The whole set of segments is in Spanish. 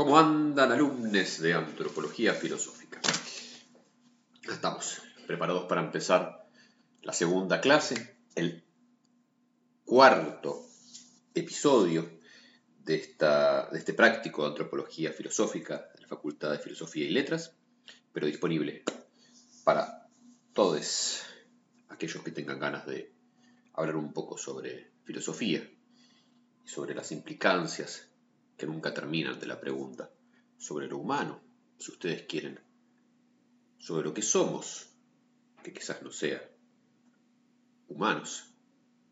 ¿Cómo andan alumnos de antropología filosófica? Estamos preparados para empezar la segunda clase, el cuarto episodio de, esta, de este práctico de antropología filosófica de la Facultad de Filosofía y Letras, pero disponible para todos aquellos que tengan ganas de hablar un poco sobre filosofía y sobre las implicancias que nunca terminan de la pregunta sobre lo humano, si ustedes quieren, sobre lo que somos, que quizás no sea humanos,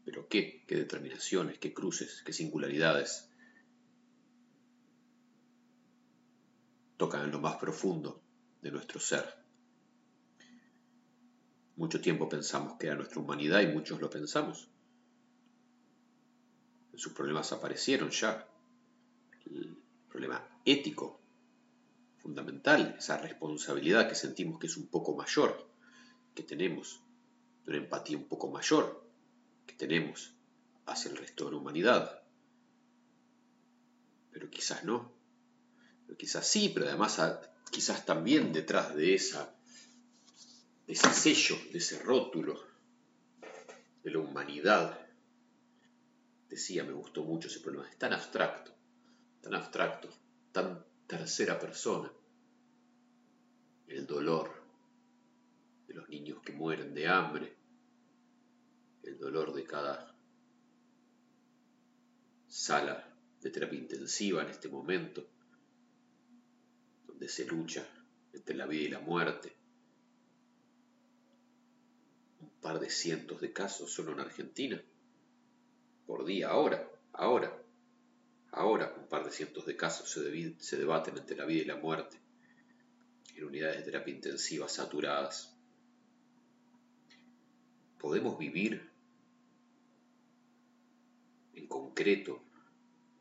pero qué, qué determinaciones, qué cruces, qué singularidades tocan en lo más profundo de nuestro ser. Mucho tiempo pensamos que era nuestra humanidad y muchos lo pensamos. Sus problemas aparecieron ya, el problema ético fundamental, esa responsabilidad que sentimos que es un poco mayor, que tenemos, una empatía un poco mayor que tenemos hacia el resto de la humanidad. Pero quizás no, pero quizás sí, pero además quizás también detrás de esa de ese sello, de ese rótulo de la humanidad. Decía, me gustó mucho ese problema, es tan abstracto, tan abstracto, tan tercera persona. El dolor de los niños que mueren de hambre, el dolor de cada sala de terapia intensiva en este momento, donde se lucha entre la vida y la muerte. Un par de cientos de casos solo en Argentina, por día, ahora, ahora. Ahora, un par de cientos de casos se, debaten entre la vida y la muerte en unidades de terapia intensiva saturadas. ¿Podemos vivir en concreto?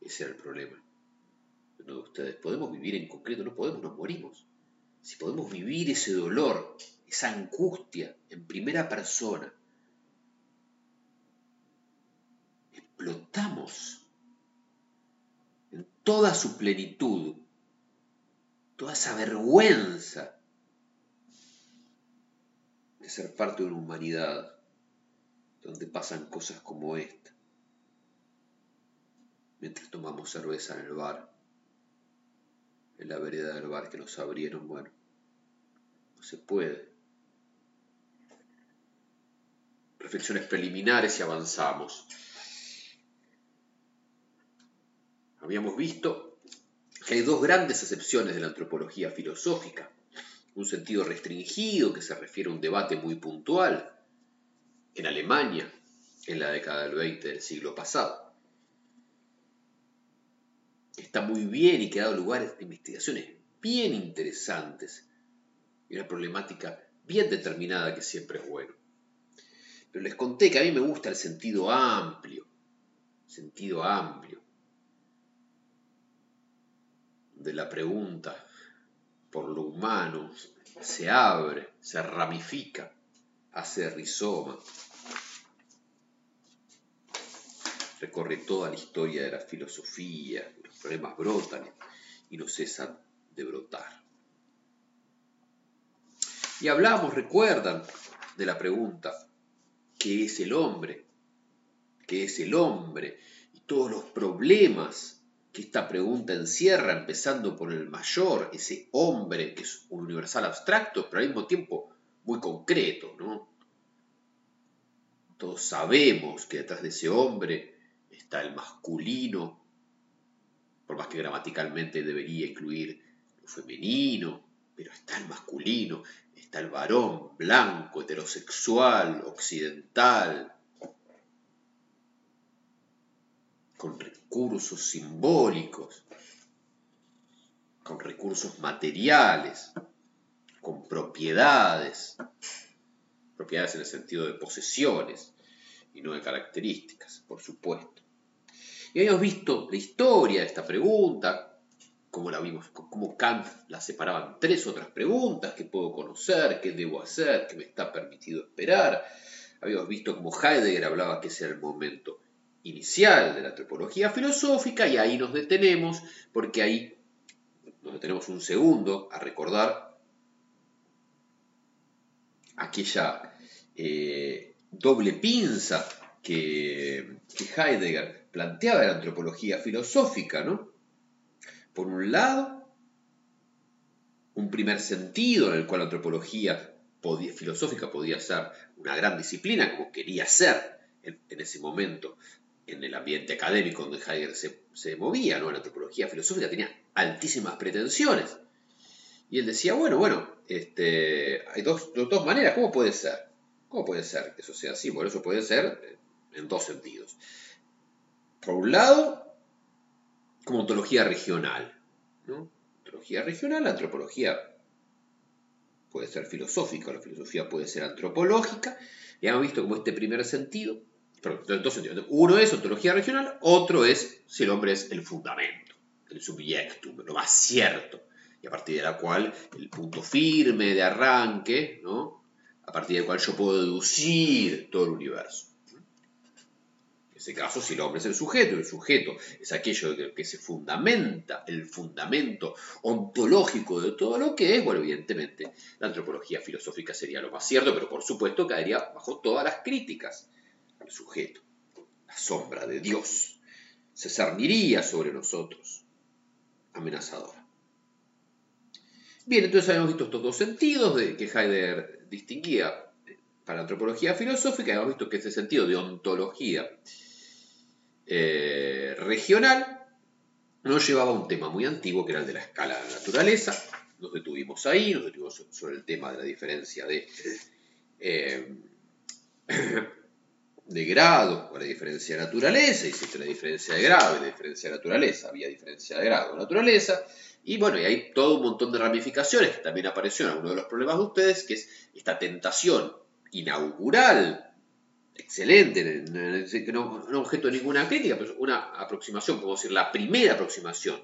Ese era el problema. Uno de ustedes, ¿podemos vivir en concreto? No podemos, nos morimos. Si podemos vivir ese dolor, esa angustia en primera persona, explotamos toda su plenitud, toda esa vergüenza de ser parte de una humanidad donde pasan cosas como esta, mientras tomamos cerveza en el bar, en la vereda del bar que nos abrieron, bueno, no se puede. Reflexiones preliminares y avanzamos. Habíamos visto que hay dos grandes acepciones de la antropología filosófica. Un sentido restringido que se refiere a un debate muy puntual en Alemania en la década del 20 del siglo pasado. Está muy bien y que ha dado lugar a investigaciones bien interesantes y una problemática bien determinada que siempre es bueno. Pero les conté que a mí me gusta el sentido amplio, sentido amplio de la pregunta por lo humano se abre, se ramifica, hace rizoma, recorre toda la historia de la filosofía, los problemas brotan y no cesan de brotar. Y hablamos, recuerdan, de la pregunta, ¿qué es el hombre? ¿Qué es el hombre? Y todos los problemas que esta pregunta encierra, empezando por el mayor, ese hombre que es un universal abstracto, pero al mismo tiempo muy concreto, ¿no? Todos sabemos que detrás de ese hombre está el masculino, por más que gramaticalmente debería incluir lo femenino, pero está el masculino, está el varón blanco, heterosexual, occidental, con recursos simbólicos, con recursos materiales, con propiedades, propiedades en el sentido de posesiones y no de características, por supuesto. Y habíamos visto la historia de esta pregunta, como la vimos, cómo Kant la separaba en tres otras preguntas, qué puedo conocer, qué debo hacer, qué me está permitido esperar. Habíamos visto cómo Heidegger hablaba que ese era el momento inicial de la antropología filosófica y ahí nos detenemos porque ahí nos detenemos un segundo a recordar aquella eh, doble pinza que, Heidegger planteaba en la antropología filosófica, ¿no? Por un lado, un primer sentido en el cual la antropología filosófica podía ser una gran disciplina, como quería ser en, ese momento en el ambiente académico donde Heidegger se, movía, ¿no? La antropología filosófica tenía altísimas pretensiones. Y él decía, bueno, bueno, este, hay dos, maneras, ¿cómo puede ser? ¿Cómo puede ser que eso sea así? Bueno, eso puede ser eh, en dos sentidos. Por un lado, como ontología regional. ¿no? Regional, la antropología puede ser filosófica, la filosofía puede ser antropológica. Ya hemos visto como este primer sentido, Uno es ontología regional, otro es si el hombre es el fundamento, el subjectum, lo más cierto, y a partir de la cual el punto firme de arranque, ¿no? a partir del cual yo puedo deducir todo el universo. En ese caso, si el hombre es el sujeto, el sujeto es aquello que se fundamenta, el fundamento ontológico de todo lo que es, bueno, evidentemente la antropología filosófica sería lo más cierto, pero por supuesto caería bajo todas las críticas sujeto. La sombra de Dios se cerniría sobre nosotros, amenazadora. Bien, entonces habíamos visto estos dos sentidos de que Heidegger distinguía para antropología filosófica, habíamos visto que ese sentido de ontología eh, regional nos llevaba a un tema muy antiguo que era el de la escala de la naturaleza. Nos detuvimos ahí, nos detuvimos sobre el tema de la diferencia de, eh, de grado o la diferencia de naturaleza, hiciste la diferencia de grado y la diferencia de naturaleza, había diferencia de grado naturaleza, y bueno, y hay todo un montón de ramificaciones que también apareció en alguno de los problemas de ustedes, que es esta tentación inaugural, excelente, que no, no objeto de ninguna crítica, pero una aproximación, podemos decir, la primera aproximación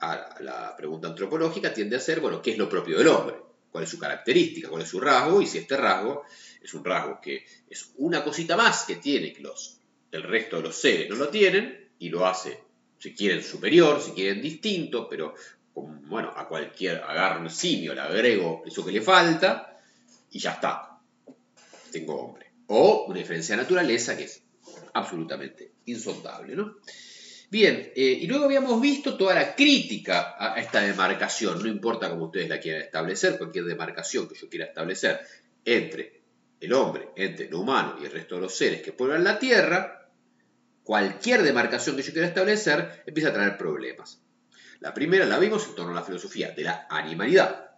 a la pregunta antropológica tiende a ser, bueno, ¿qué es lo propio del hombre? ¿Cuál es su característica? ¿Cuál es su rasgo? Y si este rasgo es un rasgo que es una cosita más que tiene que los, el resto de los seres no lo tienen y lo hace si quieren superior, si quieren distinto, pero bueno, a cualquier, agarro simio, le agrego eso que le falta y ya está, tengo hombre. O una diferencia de naturaleza que es absolutamente insondable, ¿no? Bien, eh, y luego habíamos visto toda la crítica a esta demarcación, no importa cómo ustedes la quieran establecer, cualquier demarcación que yo quiera establecer entre el hombre, entre el humano y el resto de los seres que pueblan la Tierra, cualquier demarcación que yo quiera establecer empieza a traer problemas. La primera la vimos en torno a la filosofía de la animalidad.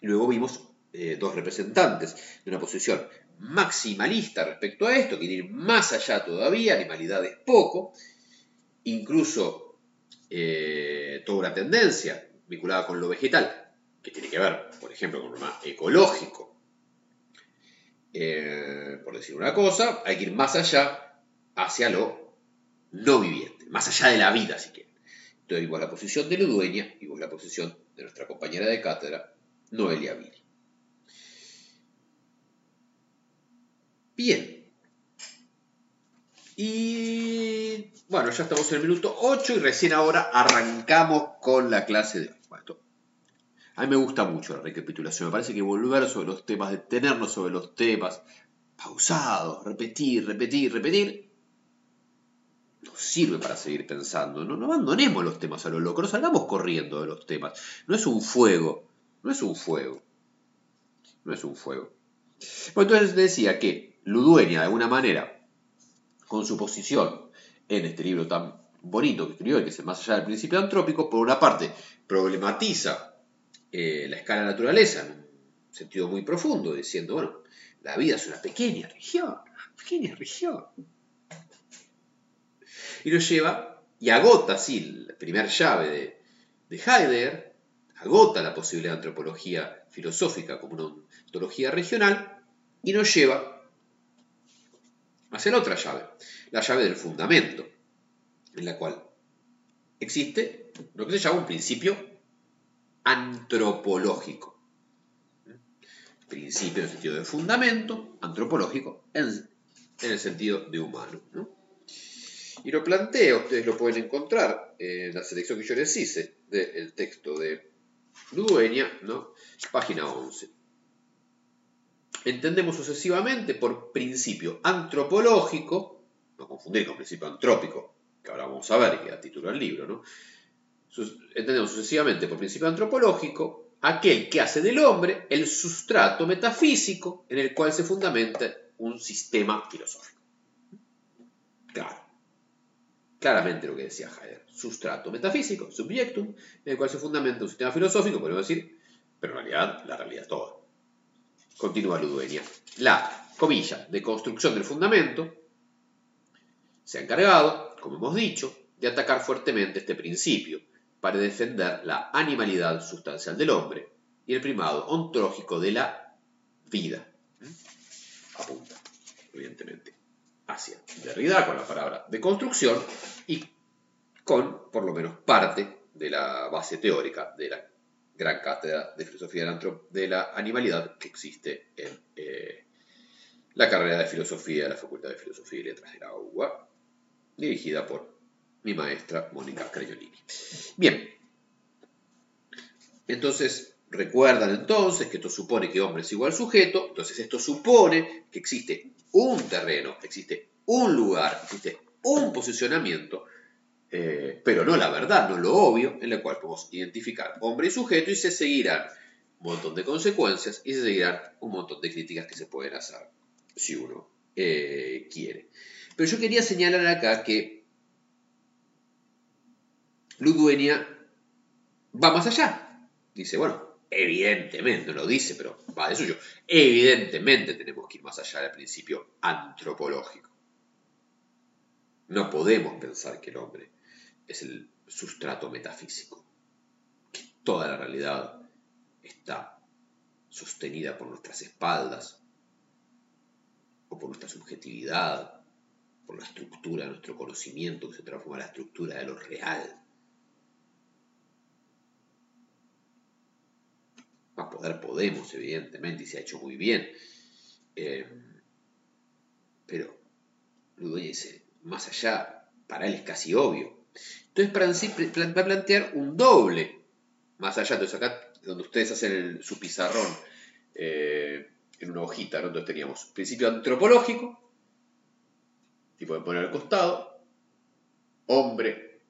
Luego vimos eh, dos representantes de una posición maximalista respecto a esto, que ir más allá todavía, animalidad es poco, incluso eh, toda una tendencia vinculada con lo vegetal, que tiene que ver, por ejemplo, con lo más ecológico. Eh, por decir una cosa, hay que ir más allá hacia lo no viviente, más allá de la vida, si quieren. Entonces vimos la posición de Ludueña y vimos la posición de nuestra compañera de cátedra, Noelia Viri. Bien. Y bueno, ya estamos en el minuto 8 y recién ahora arrancamos con la clase de hoy. A mí me gusta mucho la recapitulación, me parece que volver sobre los temas, detenernos sobre los temas, pausados, repetir, repetir, repetir, nos sirve para seguir pensando. No, no abandonemos los temas a lo loco, no salgamos corriendo de los temas. No es un fuego, no es un fuego. No es un fuego. Bueno, entonces decía que Ludueña, de alguna manera, con su posición en este libro tan bonito que escribió, que es Más allá del principio antrópico, por una parte problematiza eh, la escala naturaleza en un sentido muy profundo, diciendo, bueno, la vida es una pequeña región, una pequeña región. Y lo lleva y agota, sí, la primera llave de, de Heidegger, agota la posibilidad de antropología filosófica como una ontología regional y nos lleva hacia la otra llave, la llave del fundamento, en la cual existe lo que se llama un principio antropológico. Principio en el sentido de fundamento, antropológico en, el sentido de humano. Y lo plantea, ustedes lo pueden encontrar en la selección que yo les hice del texto de Ludueña, ¿no? página 11. Entendemos sucesivamente por principio antropológico, no confundir con principio antrópico, que ahora vamos a ver, que da título al libro, ¿no? Entendemos sucesivamente por principio antropológico aquel que hace del hombre el sustrato metafísico en el cual se fundamenta un sistema filosófico. Claro. Claramente lo que decía Heidegger. Sustrato metafísico, subjectum, en el cual se fundamenta un sistema filosófico, podemos decir, pero en realidad la realidad toda. Continúa Ludueña. La, comilla, de construcción del fundamento se ha encargado, como hemos dicho, de atacar fuertemente este principio para defender la animalidad sustancial del hombre y el primado ontológico de la vida. ¿Mm? Apunta, evidentemente, hacia Derrida con la palabra de construcción y con, por lo menos, parte de la base teórica de la gran cátedra de filosofía de la animalidad que existe en eh, la carrera de filosofía de la Facultad de Filosofía y Letras de la UBA, dirigida por mi maestra Mónica Crayolini. Bien, entonces recuerdan entonces que esto supone que hombre es igual sujeto, entonces esto supone que existe un terreno, existe un lugar, existe un posicionamiento, eh, pero no la verdad, no lo obvio, en el cual podemos identificar hombre y sujeto y se seguirán un montón de consecuencias y se seguirán un montón de críticas que se pueden hacer si uno eh, quiere. Pero yo quería señalar acá que Ludueña va más allá. Dice, bueno, evidentemente, no lo dice, pero va de suyo. Evidentemente tenemos que ir más allá del principio antropológico. No podemos pensar que el hombre es el sustrato metafísico, que toda la realidad está sostenida por nuestras espaldas, o por nuestra subjetividad, por la estructura de nuestro conocimiento que se transforma en la estructura de lo real. Podemos, evidentemente, y se ha hecho muy bien. Eh, pero dice, más allá, para él es casi obvio. Entonces, va a plantear un doble, más allá, entonces acá donde ustedes hacen su pizarrón eh, en una hojita, entonces teníamos principio antropológico, y pueden poner al costado, hombre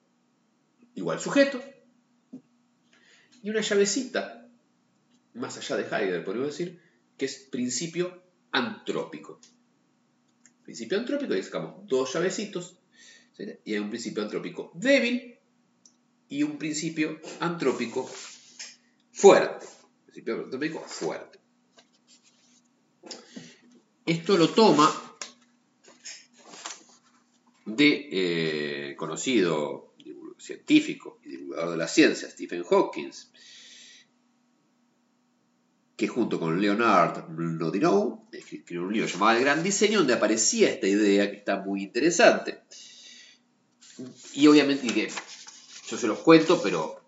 igual sujeto, y una llavecita más allá de Heidegger, podemos decir, que es principio antrópico. Principio antrópico, y sacamos dos llavecitos, y hay un principio antrópico débil y un principio antrópico fuerte. Principio antrópico fuerte. Esto lo toma de eh, conocido científico y divulgador de la ciencia, Stephen Hawking, que junto con Leonard Lodineau escribió un libro llamado El Gran Diseño, donde aparecía esta idea que está muy interesante. Y obviamente, yo se los cuento, pero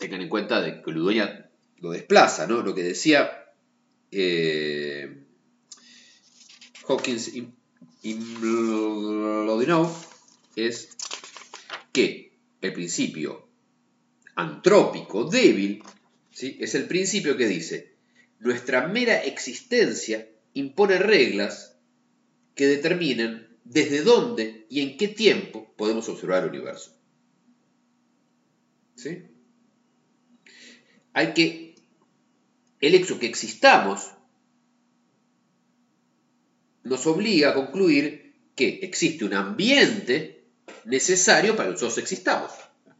tengan en cuenta de que Ludoña lo desplaza, ¿no? Lo que decía eh, Hawkins y, y es que el principio antrópico débil ¿sí? es el principio que dice nuestra mera existencia impone reglas que determinan desde dónde y en qué tiempo podemos observar el universo. ¿Sí? Hay que, el hecho que existamos nos obliga a concluir que existe un ambiente necesario para que nosotros existamos.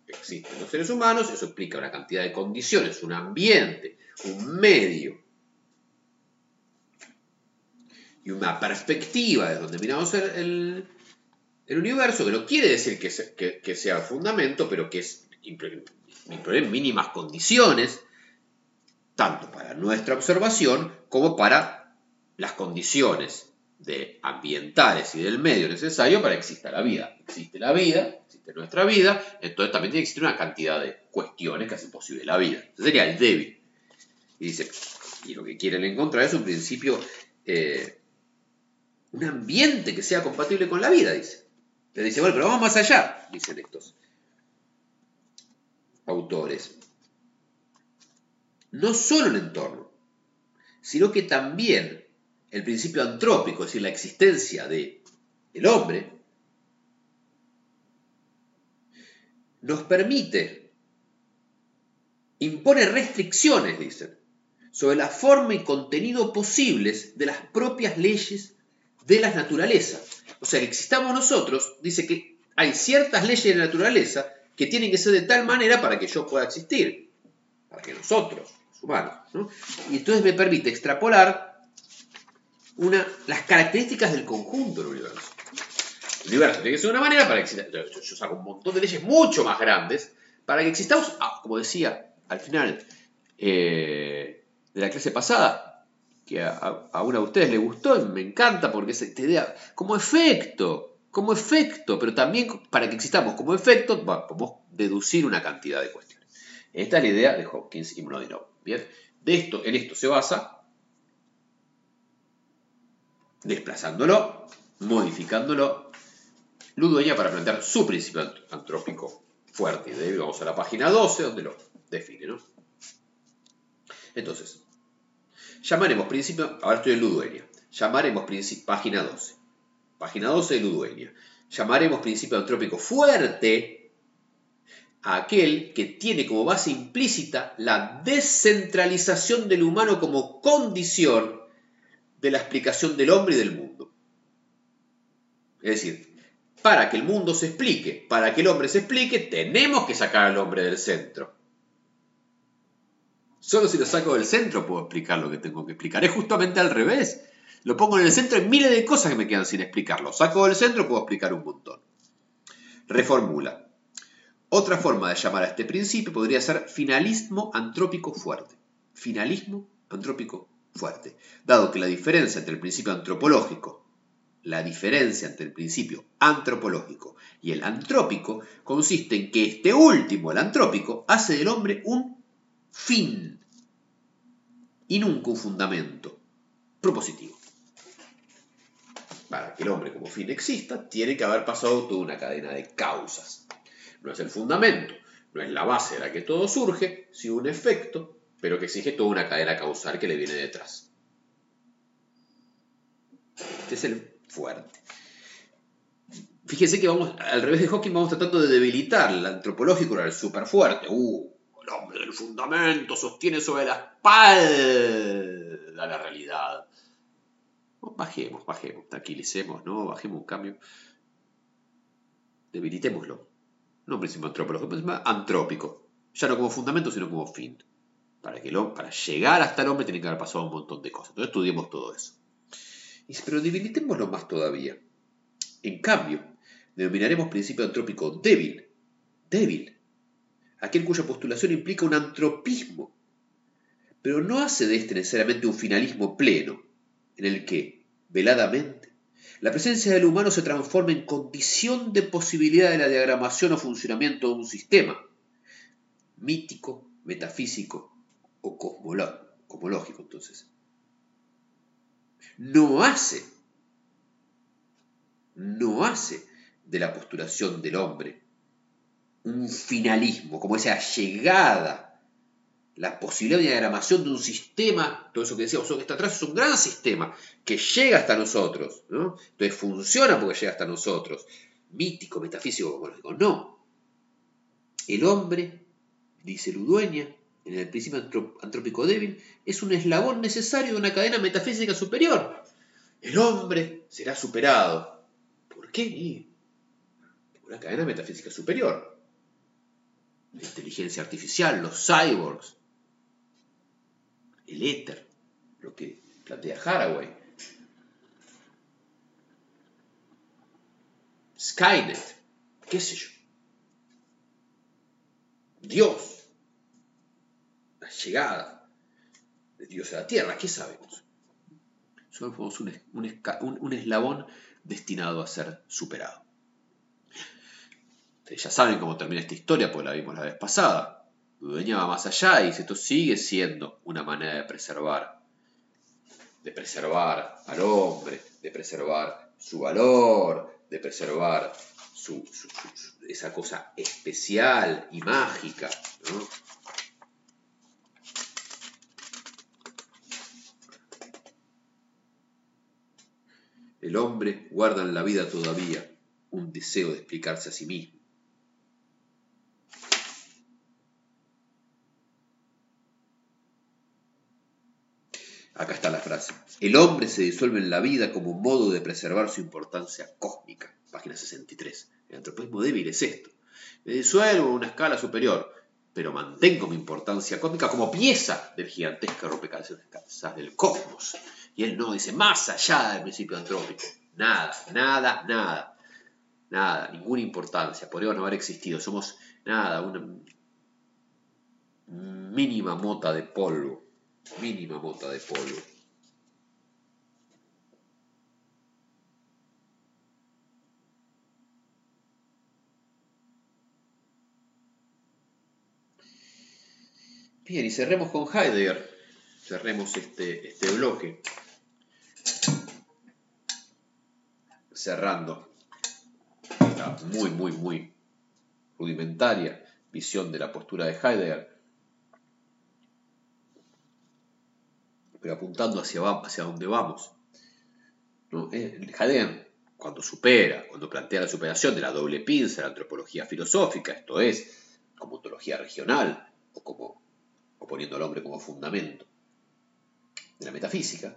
Existen los seres humanos, eso explica una cantidad de condiciones, un ambiente, un medio y una perspectiva de donde miramos el, universo, que no quiere decir que, que, sea fundamento, pero que es en mínimas condiciones, tanto para nuestra observación como para las condiciones de ambientales y del medio necesario para que exista la vida. Existe la vida, existe nuestra vida, entonces también tiene que existir una cantidad de cuestiones que hacen posible la vida. Ese sería el débil. Y dice, y lo que quieren encontrar es un principio eh, un ambiente que sea compatible con la vida, dice. Le dice, bueno, pero vamos más allá, dicen estos autores. No solo el entorno, sino que también el principio antrópico, es decir, la existencia del el hombre, nos permite, impone restricciones, dicen, sobre la forma y contenido posibles de las propias leyes de la naturaleza. O sea, que existamos nosotros, dice que hay ciertas leyes de la naturaleza que tienen que ser de tal manera para que yo pueda existir, para que nosotros, los humanos, ¿no? y entonces me permite extrapolar una, las características del conjunto del universo. El universo tiene que ser de una manera para que exista. Yo, yo saco un montón de leyes mucho más grandes para que existamos, ah, como decía al final eh, de la clase pasada, que a, a, una de ustedes le gustó y me encanta porque es esta idea, como efecto, como efecto, pero también para que existamos como efecto, podemos deducir una cantidad de cuestiones. Esta es la idea de Hopkins y Mlodinow. Bien, de esto, en esto se basa, desplazándolo, modificándolo, Ludueña para plantear su principio antrópico fuerte y débil. Vamos a la página 12 donde lo define. ¿no? Entonces, llamaremos principio, ahora estoy en Ludueña, llamaremos principio, página 12, página 12 de Ludueña, llamaremos principio antrópico fuerte a aquel que tiene como base implícita la descentralización del humano como condición de la explicación del hombre y del mundo. Es decir, para que el mundo se explique, para que el hombre se explique, tenemos que sacar al hombre del centro. Solo si lo saco del centro puedo explicar lo que tengo que explicar. Es justamente al revés. Lo pongo en el centro y miles de cosas que me quedan sin explicar. Lo saco del centro puedo explicar un montón. Reformula. Otra forma de llamar a este principio podría ser finalismo antrópico fuerte. Finalismo antrópico fuerte. Dado que la diferencia entre el principio antropológico la diferencia entre el principio antropológico y el antrópico consiste en que este último, el antrópico, hace del hombre un fin y nunca un fundamento propositivo. Para que el hombre como fin exista, tiene que haber pasado toda una cadena de causas. No es el fundamento, no es la base de la que todo surge, sino un efecto, pero que exige toda una cadena causal que le viene detrás. Este es el fuerte. Fíjense que vamos, al revés de Hawking, vamos tratando de debilitar el antropológico, el súper fuerte. Uh, el hombre del fundamento sostiene sobre la espalda la realidad. bajemos, bajemos, tranquilicemos, ¿no? Bajemos un cambio. Debilitémoslo. No un principio antropológico, un principio antrópico. Ya no como fundamento, sino como fin. Para, que para llegar hasta el hombre tiene que haber pasado un montón de cosas. Entonces estudiemos todo eso pero debilitémoslo más todavía. En cambio, denominaremos principio antrópico débil, débil, aquel cuya postulación implica un antropismo, pero no hace de este necesariamente un finalismo pleno, en el que, veladamente, la presencia del humano se transforma en condición de posibilidad de la diagramación o funcionamiento de un sistema, mítico, metafísico o cosmológico, entonces. No hace, no hace de la postulación del hombre un finalismo, como esa llegada, la posibilidad de diagramación de un sistema, todo eso que decíamos, que está atrás es un gran sistema que llega hasta nosotros, ¿no? entonces funciona porque llega hasta nosotros, mítico, metafísico, como digo, no. El hombre, dice Ludueña, en el principio antrópico débil, es un eslabón necesario de una cadena metafísica superior. El hombre será superado. ¿Por qué? Por una cadena metafísica superior. La inteligencia artificial, los cyborgs, el éter, lo que plantea Haraway. Skynet, qué sé yo. Dios llegada de Dios a la tierra. ¿Qué sabemos? Somos un, un, eslabón destinado a ser superado. Ustedes ya saben cómo termina esta historia, porque la vimos la vez pasada. Dueña va más allá y dice, esto sigue siendo una manera de preservar, de preservar al hombre, de preservar su valor, de preservar esa cosa especial y mágica. El hombre guarda en la vida todavía un deseo de explicarse a sí mismo. Acá está la El hombre se disuelve en la vida como modo de preservar su importancia cósmica. Página 63. El antropismo débil es esto. Me disuelvo en una escala superior, pero mantengo mi importancia cósmica como pieza del gigantesco rompecabezas del cosmos. Y él no dice más allá del principio antrópico. Nada, nada, nada. Nada, ninguna importancia. Podría no haber existido. Somos nada, una mínima mota de polvo mínima mota de polvo. Bien, y cerremos con Heidegger. Cerremos este, este bloque. Cerrando esta muy, muy, muy rudimentaria visión de la postura de Heidegger pero apuntando hacia, hacia donde vamos. ¿no? Heidegger, cuando supera, cuando plantea la superación de la doble pinza, la antropología filosófica, esto es, como ontología regional, o, como, o poniendo al hombre como fundamento de la metafísica,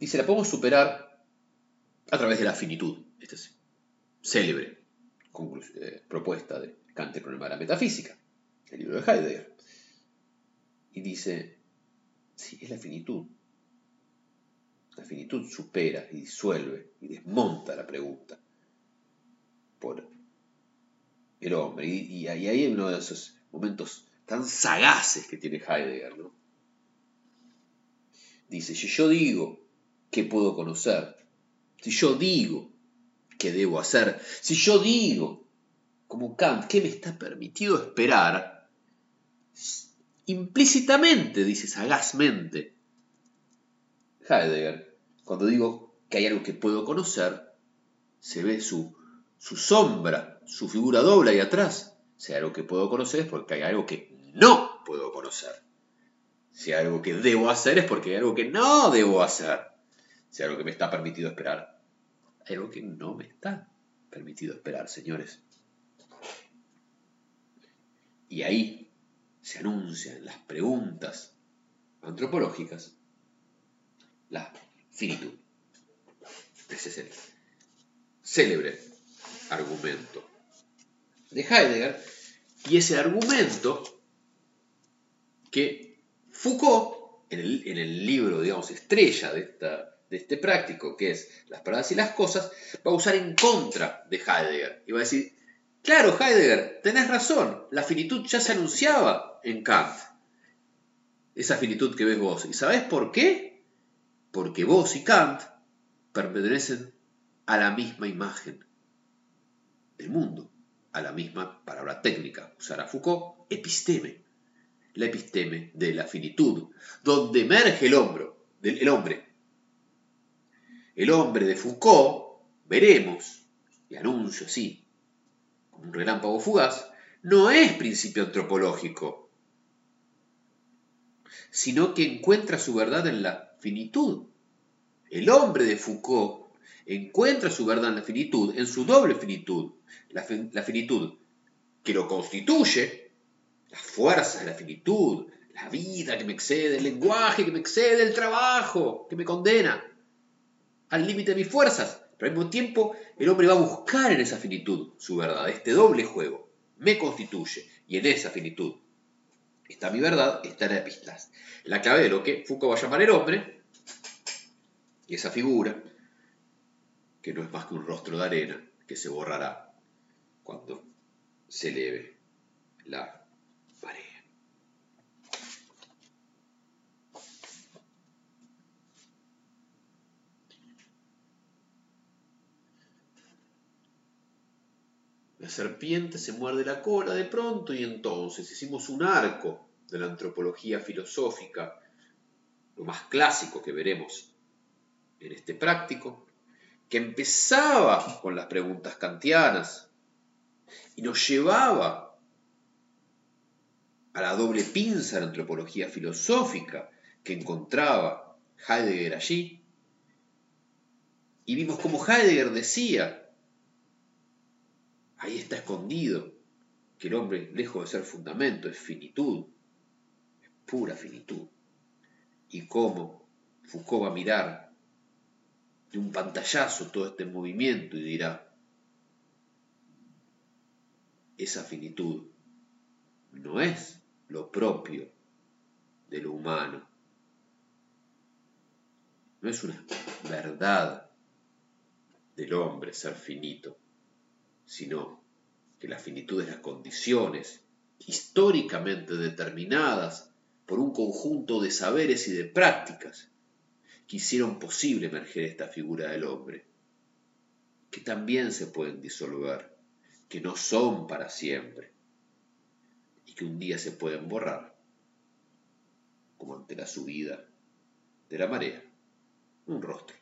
dice, la podemos superar a través de la finitud. Esta es célebre eh, propuesta de Kant, el problema de la metafísica, el libro de Heidegger y dice, sí, es la finitud. La finitud supera y disuelve y desmonta la pregunta por el hombre. Y, ahí hay uno de esos momentos tan sagaces que tiene Heidegger, ¿no? Dice, si yo digo que puedo conocer, si yo digo que debo hacer, si yo digo, como Kant, que me está permitido esperar, implícitamente, dice sagazmente Heidegger. Cuando digo que hay algo que puedo conocer, se ve su, su sombra, su figura doble ahí atrás. Si algo que puedo conocer es porque hay algo que no puedo conocer. Si hay algo que debo hacer es porque hay algo que no debo hacer. Si algo que me está permitido esperar, hay algo que no me está permitido esperar, señores. Y ahí se anuncia en las preguntas antropológicas la finitud. Ese es el célebre argumento de Heidegger y ese argumento que Foucault, en el, libro, digamos, estrella de, esta, de este práctico, que es Las palabras y las cosas, va a usar en contra de Heidegger y va a decir, Claro, Heidegger, tenés razón, la finitud ya se anunciaba en Kant. Esa finitud que ves vos. ¿Y sabés por qué? Porque vos y Kant pertenecen a la misma imagen del mundo, a la misma palabra técnica, usará Foucault, episteme. La episteme de la finitud, donde emerge el, hombro, el hombre. El hombre de Foucault, veremos, y anuncio así, un relámpago fugaz, no es principio antropológico, sino que encuentra su verdad en la finitud. El hombre de Foucault encuentra su verdad en la finitud, en su doble finitud, la, finitud que lo constituye, las fuerzas de la finitud, la vida que me excede, el lenguaje que me excede, el trabajo que me condena al límite de mis fuerzas, pero al mismo tiempo, el hombre va a buscar en esa finitud su verdad, este doble juego. Me constituye. Y en esa finitud está mi verdad, está la epistlas. La clave de lo que Foucault va a llamar el hombre, y esa figura, que no es más que un rostro de arena, que se borrará cuando se eleve la La serpiente se muerde la cola de pronto y entonces hicimos un arco de la antropología filosófica, lo más clásico que veremos en este práctico, que empezaba con las preguntas kantianas y nos llevaba a la doble pinza de la antropología filosófica que encontraba Heidegger allí. Y vimos como Heidegger decía, ahí está escondido, que el hombre, lejos de ser fundamento, es finitud, es pura finitud. Y cómo Foucault va a mirar un pantallazo todo este movimiento y dirá, esa finitud no es lo propio de lo humano, no es una verdad del hombre ser finito, sino que la finitud es las condiciones históricamente determinadas por un conjunto de saberes y de prácticas que hicieron posible emerger esta figura del hombre, que también se pueden disolver, que no son para siempre y que un día se pueden borrar, como ante la subida de la marea, un rostro.